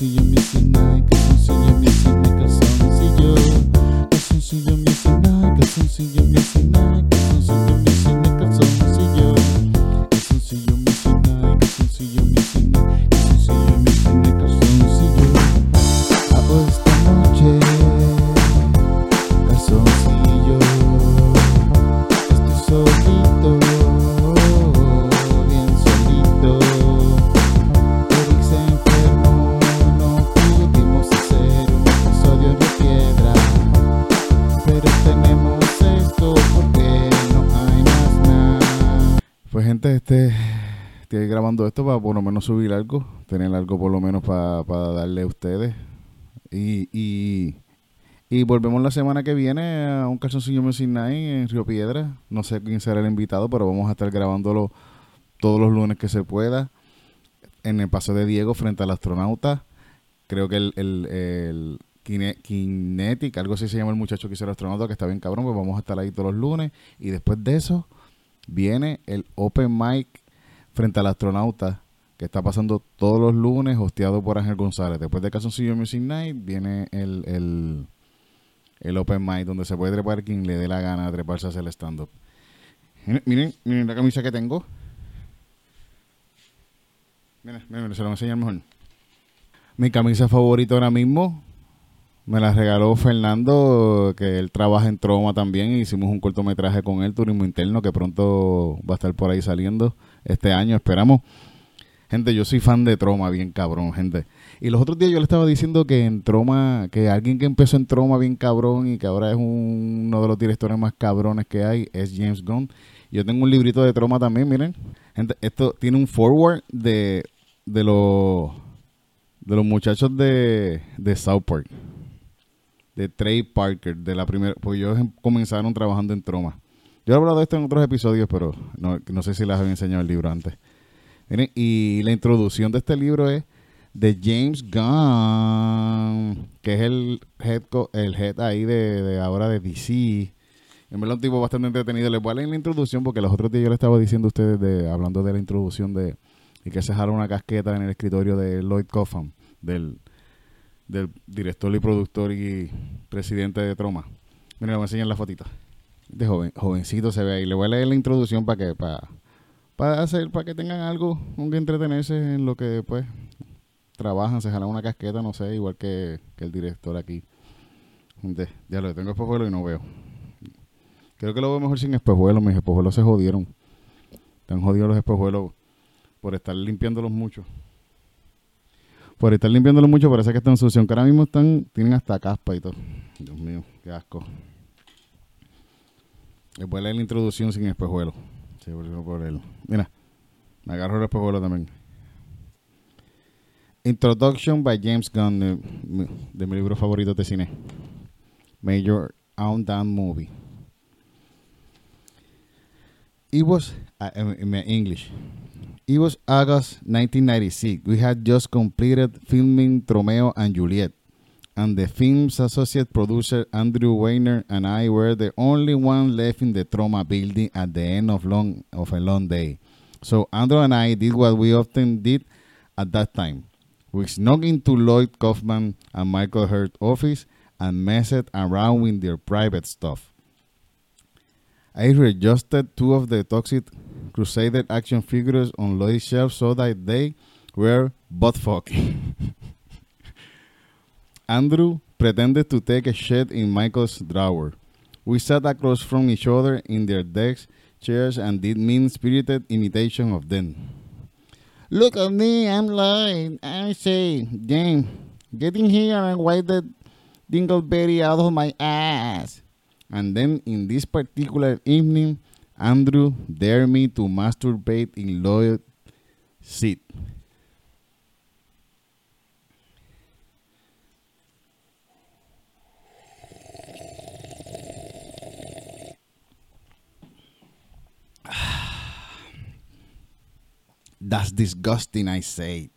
night, calzoncillo missy gente, este estoy grabando esto para por lo menos subir algo, tener algo por lo menos para darle a ustedes. Y, y, y volvemos la semana que viene a un calzoncillo Music Night en Río Piedra. No sé quién será el invitado, pero vamos a estar grabándolo todos los lunes que se pueda. En el paso de Diego frente al astronauta. Creo que el, el, el Kine- Kinetic, algo así se llama el muchacho que hizo el astronauta, que está bien cabrón, pues vamos a estar ahí todos los lunes. Y después de eso viene el Open Mic frente al astronauta que está pasando todos los lunes, hosteado por Ángel González. Después de Calzoncillo Music Night viene el, el, el Open Mic, donde se puede trepar quien le dé la gana de treparse a hacer el stand-up. Miren, miren, la camisa que tengo. Miren, miren, se lo voy a enseñar mejor. Mi camisa favorita ahora mismo me la regaló Fernando, que él trabaja en Troma también. Hicimos un cortometraje con él, Turismo Interno, que pronto va a estar por ahí saliendo este año, esperamos. Gente, yo soy fan de Troma, bien cabrón, gente. Y los otros días yo le estaba diciendo que en Troma, que alguien que empezó en Troma bien cabrón y que ahora es un- uno de los directores más cabrones que hay, es James Gunn. Yo tengo un librito de Troma también, miren. Gente, esto tiene un forward de, de los de los muchachos de, de South Park. De Trey Parker, de la primera, pues ellos em- comenzaron trabajando en Troma. Yo he hablado de esto en otros episodios, pero no, no sé si les había enseñado el libro antes. Miren, y la introducción de este libro es de James Gunn, que es el head, el head ahí de, de ahora de DC. En verdad un tipo bastante entretenido. Les voy a leer la introducción porque los otros días yo le estaba diciendo a ustedes, de, hablando de la introducción de y que se jala una casqueta en el escritorio de Lloyd Kaufman, del, del director y productor y presidente de Troma. Miren, le voy a enseñar la fotito. De joven, jovencito se ve ahí. Le voy a leer la introducción para que, para, para hacer, para que tengan algo con que entretenerse en lo que pues trabajan, se jalan una casqueta, no sé, igual que, el director aquí. Gente, ya lo tengo espejuelo y no veo. Creo que lo veo mejor sin espejuelos, mis espejuelos se jodieron. Están jodidos los espejuelos por estar limpiándolos mucho. Por estar limpiándolos mucho parece que están sucios, que ahora mismo están, tienen hasta caspa y todo. Dios mío, qué asco. A leer la introducción sin espejuelo. Sí, porque no puedo leerlo. Mira, me agarro el espejuelo también. Introduction by James Gunn, de, mi- libro favorito de cine. Major On Down Movie. It was, uh, in English, it was August 1996. We had just completed filming Romeo and Juliet. And the film's associate producer Andrew Weiner and I were the only one left in the trauma building at the end of long of a long day. So Andrew and I did what we often did at that time. We snuck into Lloyd Kaufman and Michael Hurt's office and messed around with their private stuff. I readjusted two of the Toxic Crusader action figures on Lloyd's shelf so that they were butt fucking. Andrew pretended to take a shit in Michael's drawer. We sat across from each other in their desks, chairs, and did mean spirited imitation of them. Look at me, I'm Lloyd. I say, James, get in here and wipe the dingleberry out of my ass. And then in this particular evening, Andrew dared me to masturbate in Lloyd's seat. That's disgusting, I say.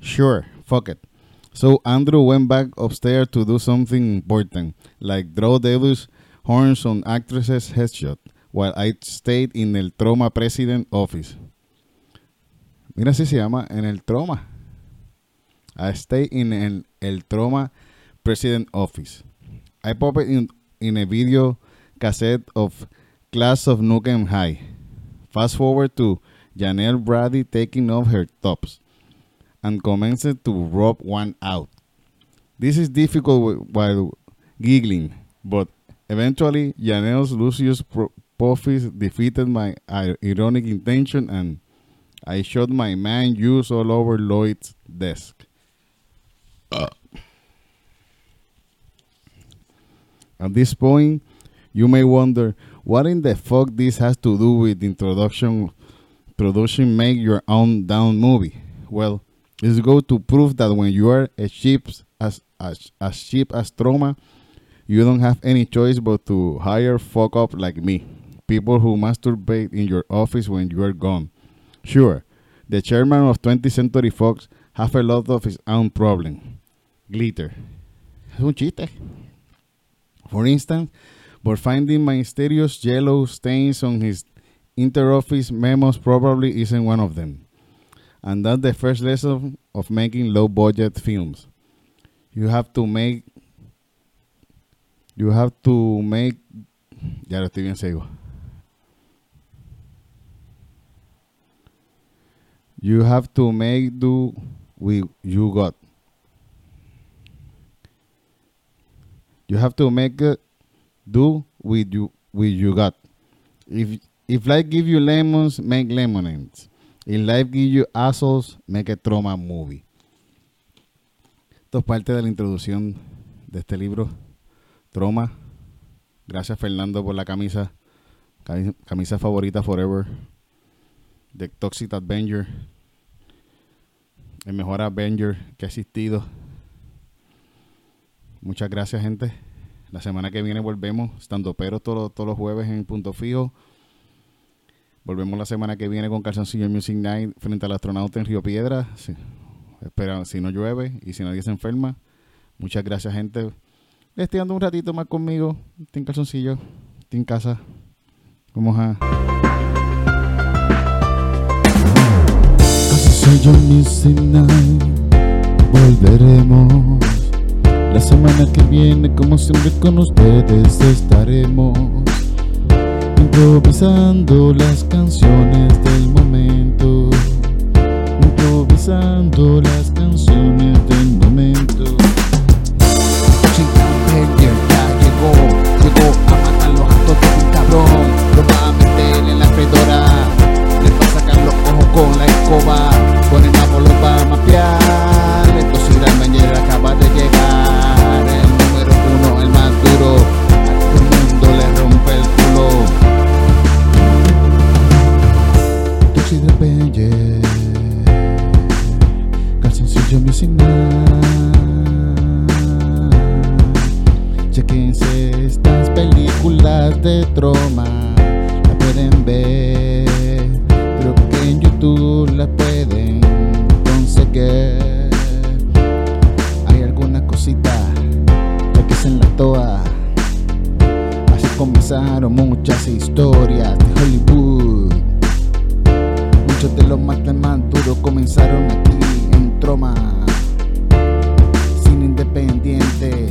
Sure, fuck it. So Andrew went back upstairs to do something important, like draw Devil's horns on actresses' headshot. While I stayed in el Troma President Office. Mira, así se llama, en el Troma. I stayed in el, el Troma President Office. I popped in, in a video cassette of Class of Nukem High. Fast forward to Janelle Brady taking off her tops and commenced to rub one out. This is difficult while giggling, but eventually Janelle's Lucius Profis defeated my ironic intention and I shot my man use all over Lloyd's desk. Uh. At this point, you may wonder what in the fuck this has to do with introduction production make your own down movie. Well, it's go to prove that when you are as cheap as as, as cheap as Troma, you don't have any choice but to hire fuck up like me. People who masturbate in your office when you are gone. Sure, the chairman of 20th Century Fox have a lot of his own problem. Glitter. Es un chiste. For instance, but finding mysterious yellow stains on his interoffice memos probably isn't one of them. And that's the first lesson of making low budget films. You have to make you have to make ya lo estoy bien ciego. You have to make do with you got. You have to make do with you with you got. If if life give you lemons, make lemonades. If life give you assholes, make a trauma movie. Esto es parte de la introducción de este libro, Troma. Gracias Fernando por la camisa, camisa favorita forever, de Toxic Avenger, el mejor Avenger que ha existido. Muchas gracias gente. La semana que viene volvemos, estando pero todos, todos los jueves en Punto Fijo. Volvemos la semana que viene con Calzoncillo Music Night frente al astronauta en Río Piedra. espera, si no llueve y si nadie se enferma. Muchas gracias, gente. Estoy dando un ratito más conmigo. Estoy calzoncillo. Estoy en casa. Vamos a. Calzoncillo Music Night. Volveremos. La semana que viene, como siempre con ustedes estaremos improvisando las canciones del momento, improvisando las calzoncillo missing Chequense estas películas de troma, la pueden ver. Creo que en YouTube la pueden conseguir. Hay alguna cosita que en la toa. Así comenzaron muchas historias de Hollywood. Muchos de los más más comenzaron aquí Troma, cine independiente.